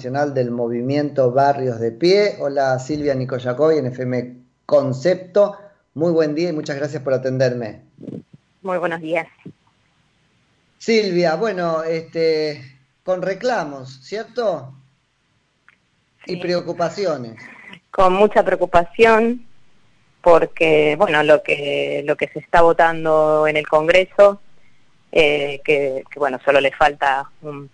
nacional del movimiento Barrios de Pie. Hola Silvia Nicoyacoy en FM Concepto. Muy buen día y muchas gracias por atenderme. Muy buenos días. Silvia, bueno, este, con reclamos, ¿cierto? Y preocupaciones. Con mucha preocupación, porque bueno, lo que lo que se está votando en el Congreso, eh, que, bueno, solo le falta un,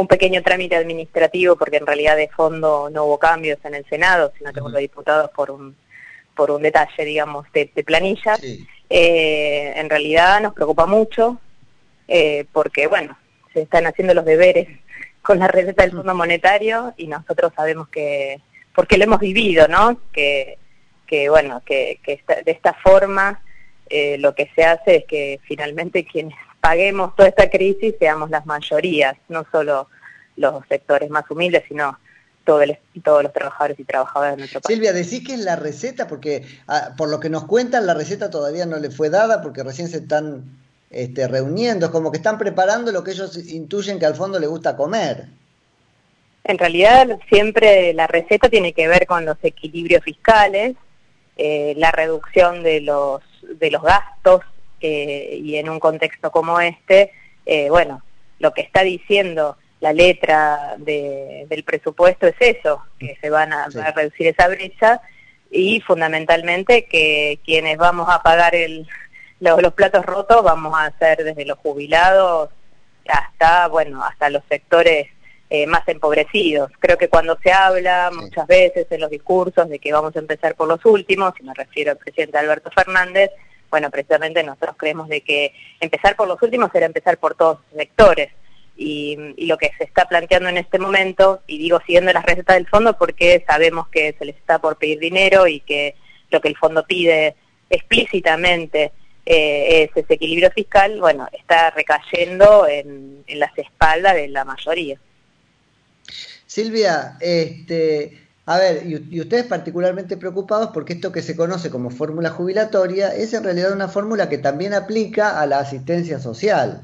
un, pequeño trámite administrativo, porque en realidad de fondo no hubo cambios en el Senado, sino que uh los diputados por un por un detalle, digamos, de, planillas, eh, en realidad nos preocupa mucho, eh, porque bueno, se están haciendo los deberes con la receta del Fondo Monetario y nosotros sabemos que, porque lo hemos vivido, ¿no? Que, que bueno, que, que de esta forma eh, lo que se hace es que finalmente quienes paguemos toda esta crisis seamos las mayorías, no solo los sectores más humildes, sino todo todos los trabajadores y trabajadoras de nuestro país. Silvia, decís que es la receta, porque ah, por lo que nos cuentan, la receta todavía no le fue dada porque recién se están este, reuniendo, es como que están preparando lo que ellos intuyen que al fondo le gusta comer. En realidad siempre la receta tiene que ver con los equilibrios fiscales, eh, la reducción de los, de los gastos eh, y en un contexto como este, eh, bueno, lo que está diciendo la letra del presupuesto es eso, que se van a, reducir esa brecha y fundamentalmente que quienes vamos a pagar el, los, platos rotos vamos a ser desde los jubilados hasta, bueno, hasta los sectores eh, más empobrecidos. Creo que cuando se habla muchas veces en los discursos de que vamos a empezar por los últimos, y me refiero al presidente Alberto Fernández, bueno, precisamente nosotros creemos de que empezar por los últimos era empezar por todos los sectores y, lo que se está planteando en este momento, y digo siguiendo las recetas del fondo porque sabemos que se les está por pedir dinero y que lo que el fondo pide explícitamente eh, es ese equilibrio fiscal, bueno, está recayendo en, las espaldas de la mayoría. Silvia, este, a ver, y, ustedes particularmente preocupados porque esto que se conoce como fórmula jubilatoria es en realidad una fórmula que también aplica a la asistencia social.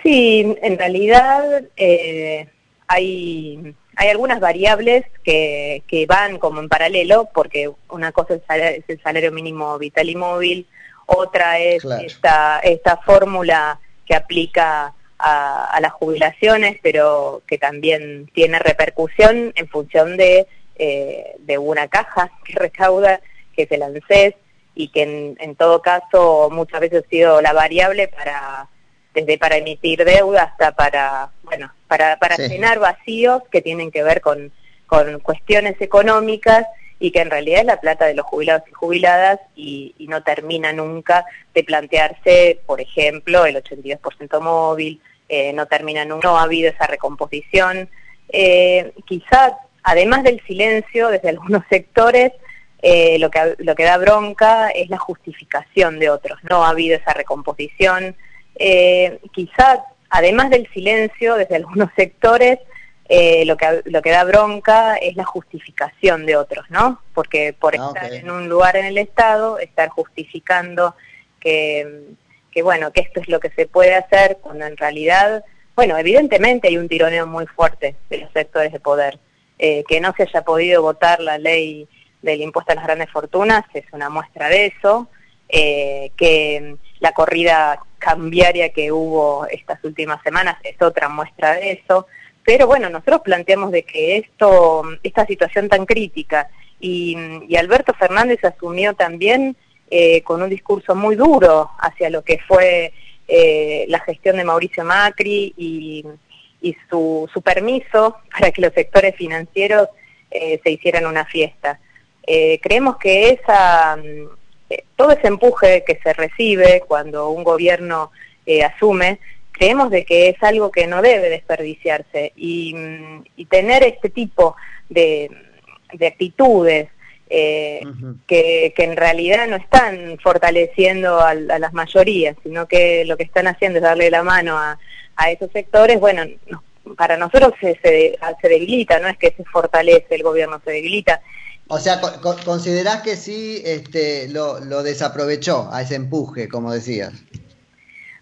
Sí, en realidad eh, hay, hay algunas variables que, que van como en paralelo, porque una cosa es el salario, mínimo vital y móvil, otra es esta, esta fórmula que aplica a, las jubilaciones, pero que también tiene repercusión en función de, eh, de una caja que recauda, que es el ANSES, y que en, en todo caso muchas veces ha sido la variable para desde para emitir deuda hasta para, bueno, para, para llenar vacíos que tienen que ver con, con cuestiones económicas y que en realidad es la plata de los jubilados y jubiladas y, no termina nunca de plantearse, por ejemplo, el 82% móvil, eh, no termina no ha habido esa recomposición. Eh, quizá, además del silencio desde algunos sectores, eh, lo, que, lo que da bronca es la justificación de otros. No ha habido esa recomposición, eh, quizá, además del silencio desde algunos sectores, eh, lo, que, lo que da bronca es la justificación de otros, ¿no? Porque por ah, estar en un lugar en el Estado, estar justificando que, que, bueno, que esto es lo que se puede hacer, cuando en realidad, bueno, evidentemente hay un tironeo muy fuerte de los sectores de poder. Eh, que no se haya podido votar la ley del impuesto a las grandes fortunas es una muestra de eso, eh, que la corrida cambiaria que hubo estas últimas semanas es otra muestra de eso. Pero bueno, nosotros planteamos de que esto, esta situación tan crítica, y, Alberto Fernández asumió también eh, con un discurso muy duro hacia lo que fue eh, la gestión de Mauricio Macri y, su, permiso para que los sectores financieros eh, se hicieran una fiesta. creemos que esa todo ese empuje que se recibe cuando un gobierno asume, creemos de que es algo que no debe desperdiciarse y, mm, tener este tipo de, actitudes eh, que, en realidad no están fortaleciendo a, las mayorías, sino que lo que están haciendo es darle la mano a, esos sectores, bueno, para nosotros se, se, se debilita, no es que se fortalece el gobierno, se debilita o sea, considerás que sí este, lo, lo desaprovechó a ese empuje, como decías.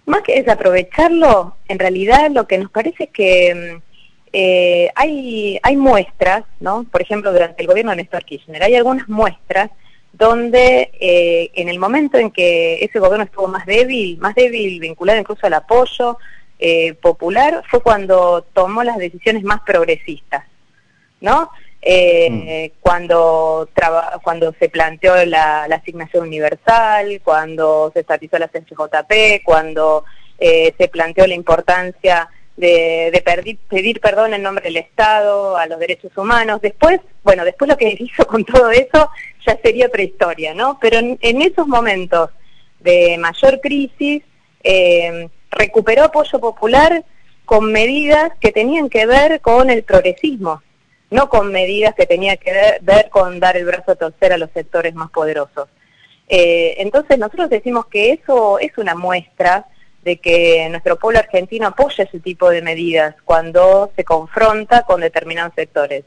Más que desaprovecharlo, en realidad lo que nos parece es que mm, eh, hay, hay muestras, ¿no? Por ejemplo, durante el gobierno de Néstor Kirchner, hay algunas muestras donde eh, en el momento en que ese gobierno estuvo más débil, más débil vinculado incluso al apoyo eh, popular, fue cuando tomó las decisiones más progresistas, ¿no? Eh, mm. cuando, cuando se planteó la, asignación universal, cuando se estatizó la CNJP, cuando se planteó la importancia de, pedir, perdón en nombre del Estado a los derechos humanos. Después, bueno, después lo que hizo con todo eso ya sería prehistoria, ¿no? Pero en, esos momentos de mayor crisis, eh, recuperó apoyo popular con medidas que tenían que ver con el progresismo, no con medidas que tenían que ver, con dar el brazo a torcer a los sectores más poderosos. Eh, entonces nosotros decimos que eso es una muestra de que nuestro pueblo argentino apoya ese tipo de medidas cuando se confronta con determinados sectores.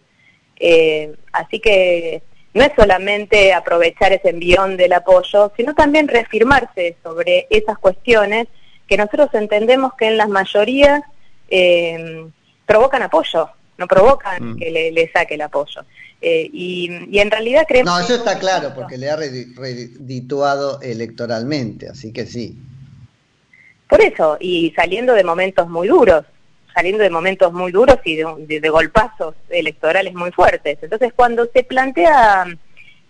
Eh, así que no es solamente aprovechar ese envión del apoyo, sino también reafirmarse sobre esas cuestiones que nosotros entendemos que en las mayorías eh, provocan apoyo, no provocan mm. que le, saque el apoyo. Eh, y, en realidad creemos... No, eso está claro, porque le ha redituado electoralmente, así que sí. Por eso, y saliendo de momentos muy duros, saliendo de momentos muy duros y de, golpazos electorales muy fuertes. Entonces, cuando se plantea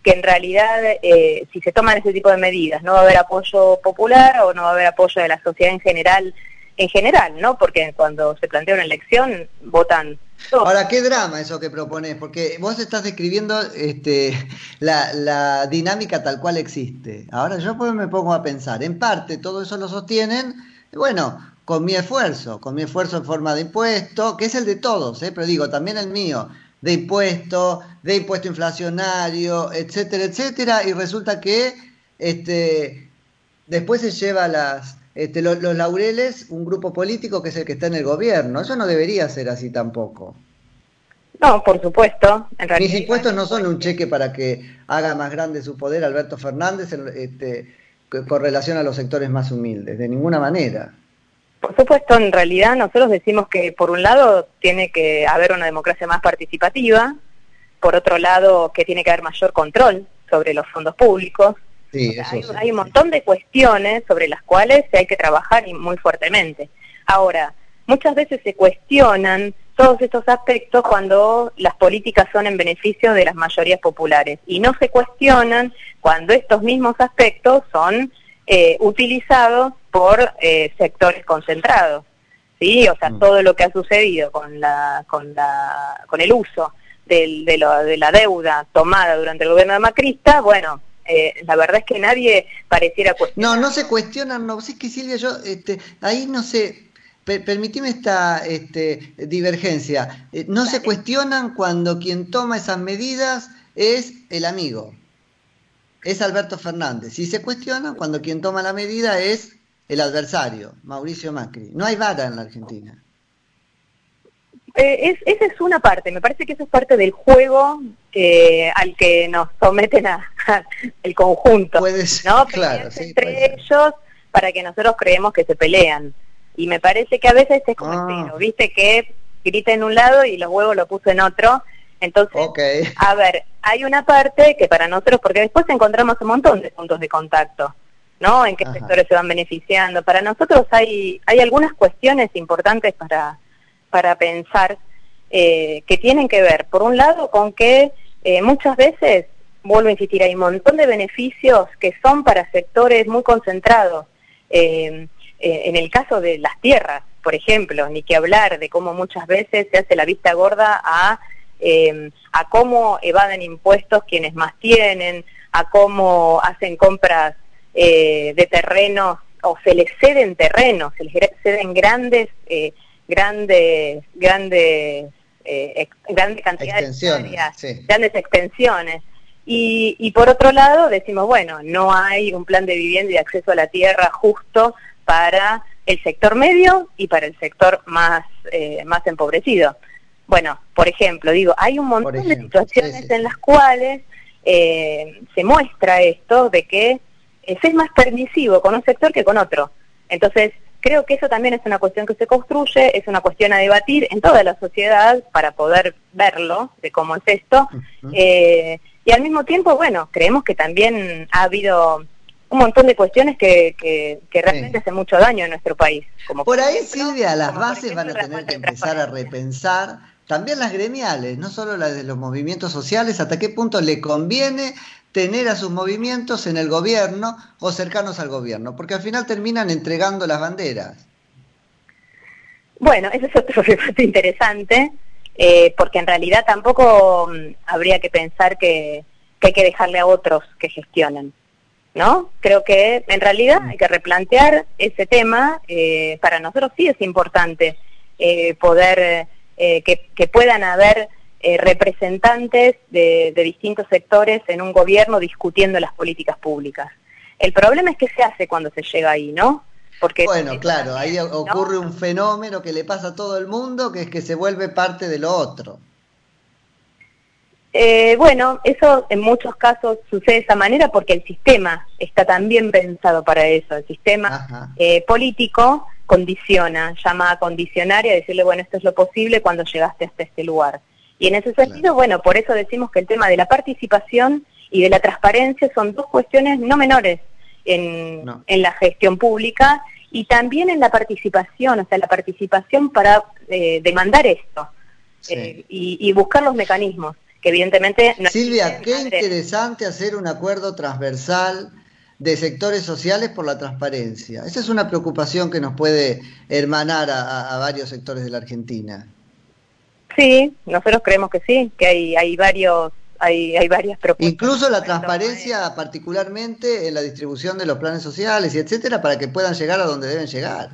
que en realidad, eh, si se toman ese tipo de medidas, no va a haber apoyo popular o no va a haber apoyo de la sociedad en general, en general, ¿no? Porque cuando se plantea una elección, votan Ahora, qué drama eso que propones, porque vos estás describiendo este, la, dinámica tal cual existe. Ahora yo pues me pongo a pensar, en parte todo eso lo sostienen, bueno, con mi esfuerzo, con mi esfuerzo en forma de impuesto, que es el de todos, ¿eh? pero digo, también el mío, de impuesto, de impuesto inflacionario, etcétera, etcétera, y resulta que este, después se lleva las, este, los, laureles un grupo político que es el que está en el gobierno. Eso no debería ser así tampoco. No, por supuesto. Mis impuestos no son un cheque para que haga más grande su poder Alberto Fernández este, con relación a los sectores más humildes, de ninguna manera. Por supuesto, en realidad nosotros decimos que por un lado tiene que haber una democracia más participativa, por otro lado que tiene que haber mayor control sobre los fondos públicos, hay, un montón de cuestiones sobre las cuales hay que trabajar y muy fuertemente. Ahora, muchas veces se cuestionan todos estos aspectos cuando las políticas son en beneficio de las mayorías populares y no se cuestionan cuando estos mismos aspectos son eh, utilizados por eh, sectores concentrados. ¿sí? O sea, mm. todo lo que ha sucedido con, la, con, la, con el uso de, de la deuda tomada durante el gobierno de Macrista, bueno, eh, la verdad es que nadie pareciera cuestionar. No, no se cuestionan, no, es que Silvia, yo este, ahí no sé, permitime esta este, divergencia, eh, no se cuestionan cuando quien toma esas medidas es el amigo, es Alberto Fernández, si se cuestionan cuando quien toma la medida es el adversario, Mauricio Macri. No hay vara en la Argentina. Eh, es, esa es una parte, me parece que eso es parte del juego eh, al que nos someten a, el conjunto, ¿no? Claro, entre ellos para que nosotros creemos que se pelean. Y me parece que a veces es como ah. viste que grita en un lado y los huevos lo puso en otro. Entonces, a ver, hay una parte que para nosotros, porque después encontramos un montón de puntos de contacto, ¿no? En qué sectores se van beneficiando. Para nosotros hay, hay algunas cuestiones importantes para para pensar eh, que tienen que ver, por un lado, con que eh, muchas veces, vuelvo a insistir, hay un montón de beneficios que son para sectores muy concentrados. Eh, en el caso de las tierras, por ejemplo, ni que hablar de cómo muchas veces se hace la vista gorda a cómo evaden impuestos quienes más tienen, a cómo hacen compras de terrenos o se les ceden terrenos, se les ceden grandes grandes, grandes, eh, grandes cantidades grandes extensiones. Y, y por otro lado decimos, bueno, no hay un plan de vivienda y de acceso a la tierra justo para el sector medio y para el sector más, eh, más empobrecido. Bueno, por ejemplo, digo, hay un montón de situaciones en las cuales eh, se muestra esto de que es más permisivo con un sector que con otro. Entonces, creo que eso también es una cuestión que se construye, es una cuestión a debatir en toda la sociedad para poder verlo, de cómo es esto. Eh, y al mismo tiempo, bueno, creemos que también ha habido un montón de cuestiones que, que, realmente hacen mucho daño en nuestro país. Como por, ahí, Silvia, las bases van a tener que empezar a repensar, también las gremiales, no solo las de los movimientos sociales, hasta qué punto le conviene tener a sus movimientos en el gobierno o cercanos al gobierno, porque al final terminan entregando las banderas. Bueno, ese es otro debate interesante, eh, porque en realidad tampoco mm, habría que pensar que, hay que dejarle a otros que gestionen, ¿no? Creo que en realidad hay que replantear ese tema. Eh, para nosotros sí es importante eh, poder que, que, puedan haber eh, representantes de, distintos sectores en un gobierno discutiendo las políticas públicas. El problema es que se hace cuando se llega ahí, ¿no? Porque bueno, claro, ahí ocurre un fenómeno que le pasa a todo el mundo, que es que se vuelve parte de lo otro. Eh, bueno, eso en muchos casos sucede de esa manera porque el sistema está también pensado para eso. El sistema eh, político condiciona, llama a condicionar y a decirle, bueno, esto es lo posible cuando llegaste hasta este lugar. Y en ese sentido, bueno, por eso decimos que el tema de la participación y de la transparencia son dos cuestiones no menores en, la gestión pública y también en la participación, o sea, la participación para eh, demandar esto eh, y, buscar los mecanismos, que evidentemente... No Silvia, qué interesante hacer un acuerdo transversal de sectores sociales por la transparencia. Esa es una preocupación que nos puede hermanar a varios sectores de la Argentina. Sí, nosotros creemos que sí, que hay, hay varios hay, hay varias propuestas. Incluso la transparencia, particularmente en la distribución de los planes sociales y etcétera, para que puedan llegar a donde deben llegar.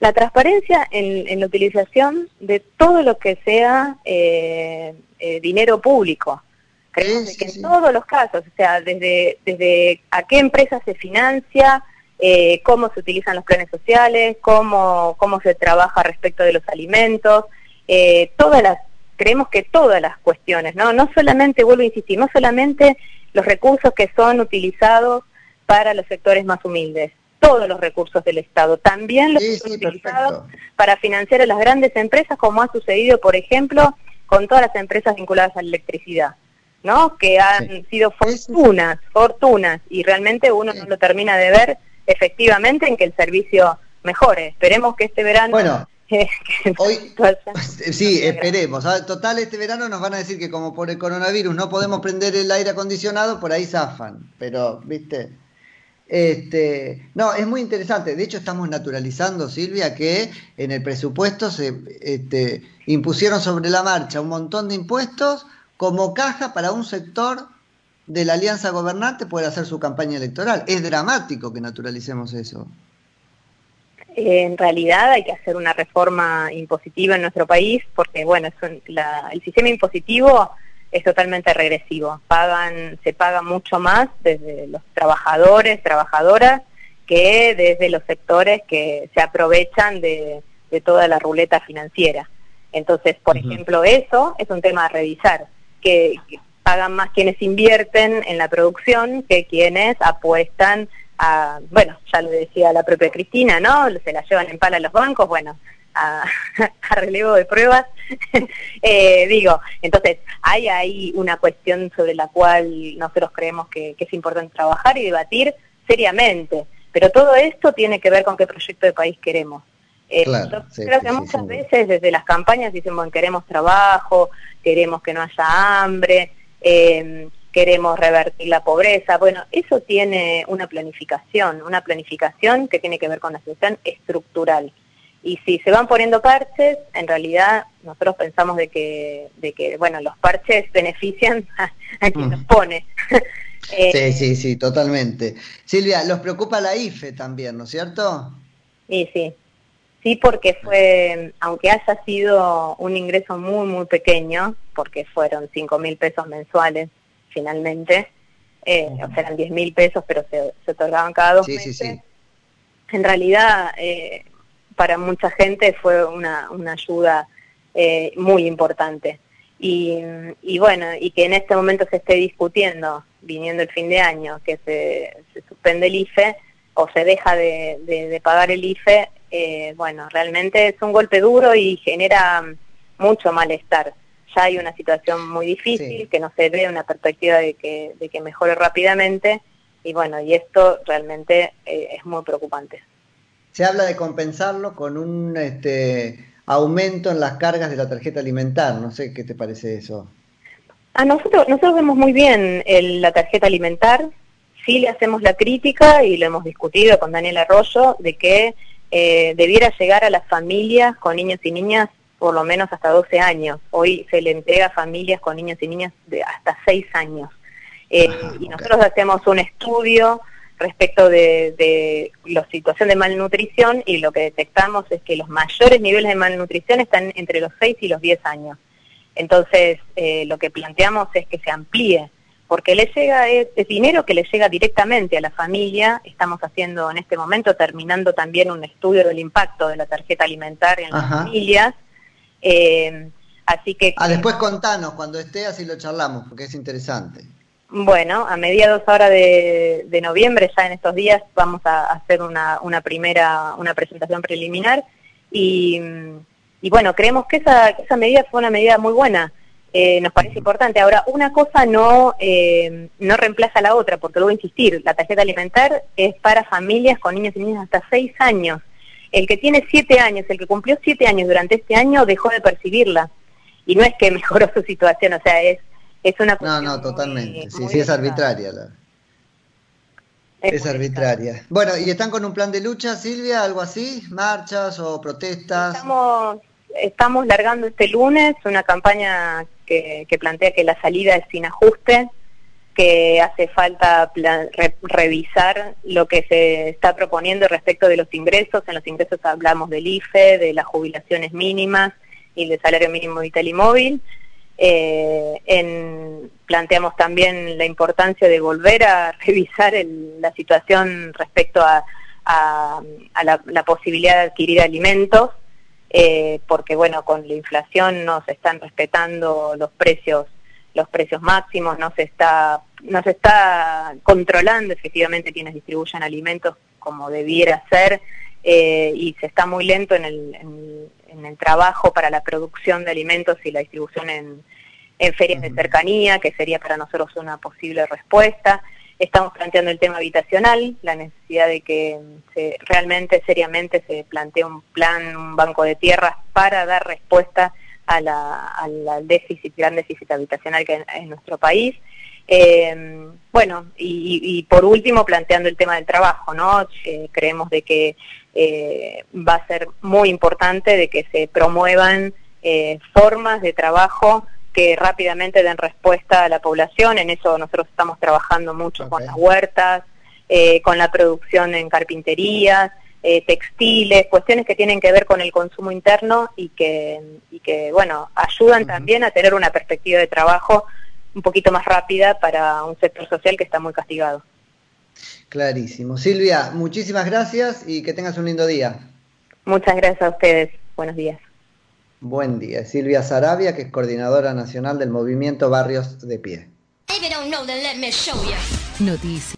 La transparencia en, la utilización de todo lo que sea eh, eh, dinero público. Creemos que en todos los casos, o sea, desde, desde a qué empresa se financia, eh, cómo se utilizan los planes sociales, cómo, cómo se trabaja respecto de los alimentos, eh, todas las, creemos que todas las cuestiones, ¿no? No solamente, vuelvo a insistir, no solamente los recursos que son utilizados para los sectores más humildes, todos los recursos del Estado, también los que son utilizados para financiar a las grandes empresas, como ha sucedido, por ejemplo, con todas las empresas vinculadas a la electricidad, ¿no? Que han sido fortunas, fortunas, y realmente uno no lo termina de ver efectivamente en que el servicio mejore. Esperemos que este verano bueno, Hoy, sí, esperemos. Total, este verano nos van a decir que como por el coronavirus no podemos prender el aire acondicionado, por ahí zafan. Pero, viste, este, no, es muy interesante. De hecho, estamos naturalizando, Silvia, que en el presupuesto se este, impusieron sobre la marcha un montón de impuestos como caja para un sector de la alianza gobernante poder hacer su campaña electoral. Es dramático que naturalicemos eso en realidad hay que hacer una reforma impositiva en nuestro país porque, bueno, el sistema impositivo es totalmente regresivo. Pagan, se paga mucho más desde los trabajadores, trabajadoras, que desde los sectores que se aprovechan de, toda la ruleta financiera. Entonces, por ejemplo, eso es un tema a revisar, que pagan más quienes invierten en la producción que quienes apuestan bueno, ya lo decía la propia Cristina, ¿no? Se la llevan en pala los bancos, bueno, a, relevo de pruebas. eh, digo, entonces, hay ahí una cuestión sobre la cual nosotros creemos que, es importante trabajar y debatir seriamente. Pero todo esto tiene que ver con qué proyecto de país queremos. Eh, creo que muchas veces desde las campañas dicen, bueno, queremos trabajo, queremos que no haya hambre, eh, queremos revertir la pobreza. Bueno, eso tiene una planificación, una planificación que tiene que ver con la solución estructural. Y si se van poniendo parches, en realidad nosotros pensamos de que, de que bueno, los parches benefician a, quien los pone. sí, sí, sí, totalmente. Silvia, los preocupa la IFE también, ¿no es cierto? Sí, sí. Sí, porque fue, aunque haya sido un ingreso muy, muy pequeño, porque fueron 5 mil pesos mensuales finalmente, eh, o sea, eran 10 mil pesos, pero se, otorgaban cada dos meses. En realidad, eh, para mucha gente fue una, una ayuda eh, muy importante. Y, y, bueno, y que en este momento se esté discutiendo, viniendo el fin de año, que se, se suspende el IFE, o se deja de, pagar el IFE, eh, bueno, realmente es un golpe duro y genera mucho malestar. Ya hay una situación muy difícil, que no se ve una perspectiva de que, de que mejore rápidamente, y bueno, y esto realmente eh, es muy preocupante. Se habla de compensarlo con un este, aumento en las cargas de la tarjeta alimentar, no sé qué te parece eso. A nosotros, nosotros vemos muy bien la tarjeta alimentar, sí le hacemos la crítica y lo hemos discutido con Daniel Arroyo de que eh, debiera llegar a las familias con niños y niñas por lo menos hasta 12 años. Hoy se le entrega a familias con niños y niñas de hasta 6 años. Eh, ah, y nosotros hacemos un estudio respecto de, de, la situación de malnutrición y lo que detectamos es que los mayores niveles de malnutrición están entre los 6 y los 10 años. Entonces, eh, lo que planteamos es que se amplíe porque le llega es, dinero que le llega directamente a la familia. Estamos haciendo en este momento, terminando también un estudio del impacto de la tarjeta alimentaria en las familias. Eh, así que... Ah, después contanos cuando esté, así lo charlamos, porque es interesante. Bueno, a mediados ahora de, noviembre, ya en estos días, vamos a hacer una, una primera, una presentación preliminar y, y bueno, creemos que esa, esa medida fue una medida muy buena eh, nos parece importante. Ahora, una cosa no, eh, no reemplaza a la otra, porque luego insistir, la tarjeta alimentar es para familias con niños y niñas hasta 6 años. El que tiene 7 años, el que cumplió 7 años durante este año, dejó de percibirla. Y no es que mejoró su situación, o sea, es, es una No, no, totalmente. sí, sí, es arbitraria. La... Es, arbitraria. Bueno, ¿y están con un plan de lucha, Silvia? ¿Algo así? ¿Marchas o protestas? Estamos, estamos largando este lunes una campaña que, plantea que la salida es sin ajuste, que hace falta revisar lo que se está proponiendo respecto de los ingresos. En los ingresos hablamos del IFE, de las jubilaciones mínimas y del salario mínimo vital y móvil. Eh, planteamos también la importancia de volver a revisar la situación respecto a, la, posibilidad de adquirir alimentos eh, porque bueno, con la inflación no se están respetando los precios los precios máximos, no se está no se está controlando efectivamente quienes distribuyen alimentos como debiera ser eh, y se está muy lento en el, en, el trabajo para la producción de alimentos y la distribución en, en ferias de cercanía, que sería para nosotros una posible respuesta. Estamos planteando el tema habitacional, la necesidad de que se, realmente, seriamente, se plantee un plan, un banco de tierras para dar respuesta al déficit, gran déficit habitacional que hay en nuestro país. Eh, bueno, y, por último, planteando el tema del trabajo, ¿no? Eh, creemos de que eh, va a ser muy importante de que se promuevan formas de trabajo que rápidamente den respuesta a la población. En eso nosotros estamos trabajando mucho con las huertas, eh, con la producción en carpinterías, eh, textiles, cuestiones que tienen que ver con el consumo interno y que, y que bueno, ayudan también a tener una perspectiva de trabajo un poquito más rápida para un sector social que está muy castigado. Clarísimo. Silvia, muchísimas gracias y que tengas un lindo día. Muchas gracias a ustedes. Buenos días. Buen día. Silvia Sarabia, que es coordinadora nacional del movimiento Barrios de Pie. Noticias.